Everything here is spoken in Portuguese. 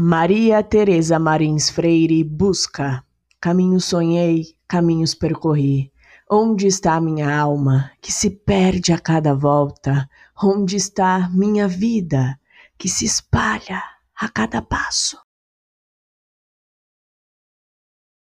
Maria Teresa Marins Freire busca. Caminhos sonhei, caminhos percorri. Onde está minha alma, que se perde a cada volta? Onde está minha vida, que se espalha a cada passo?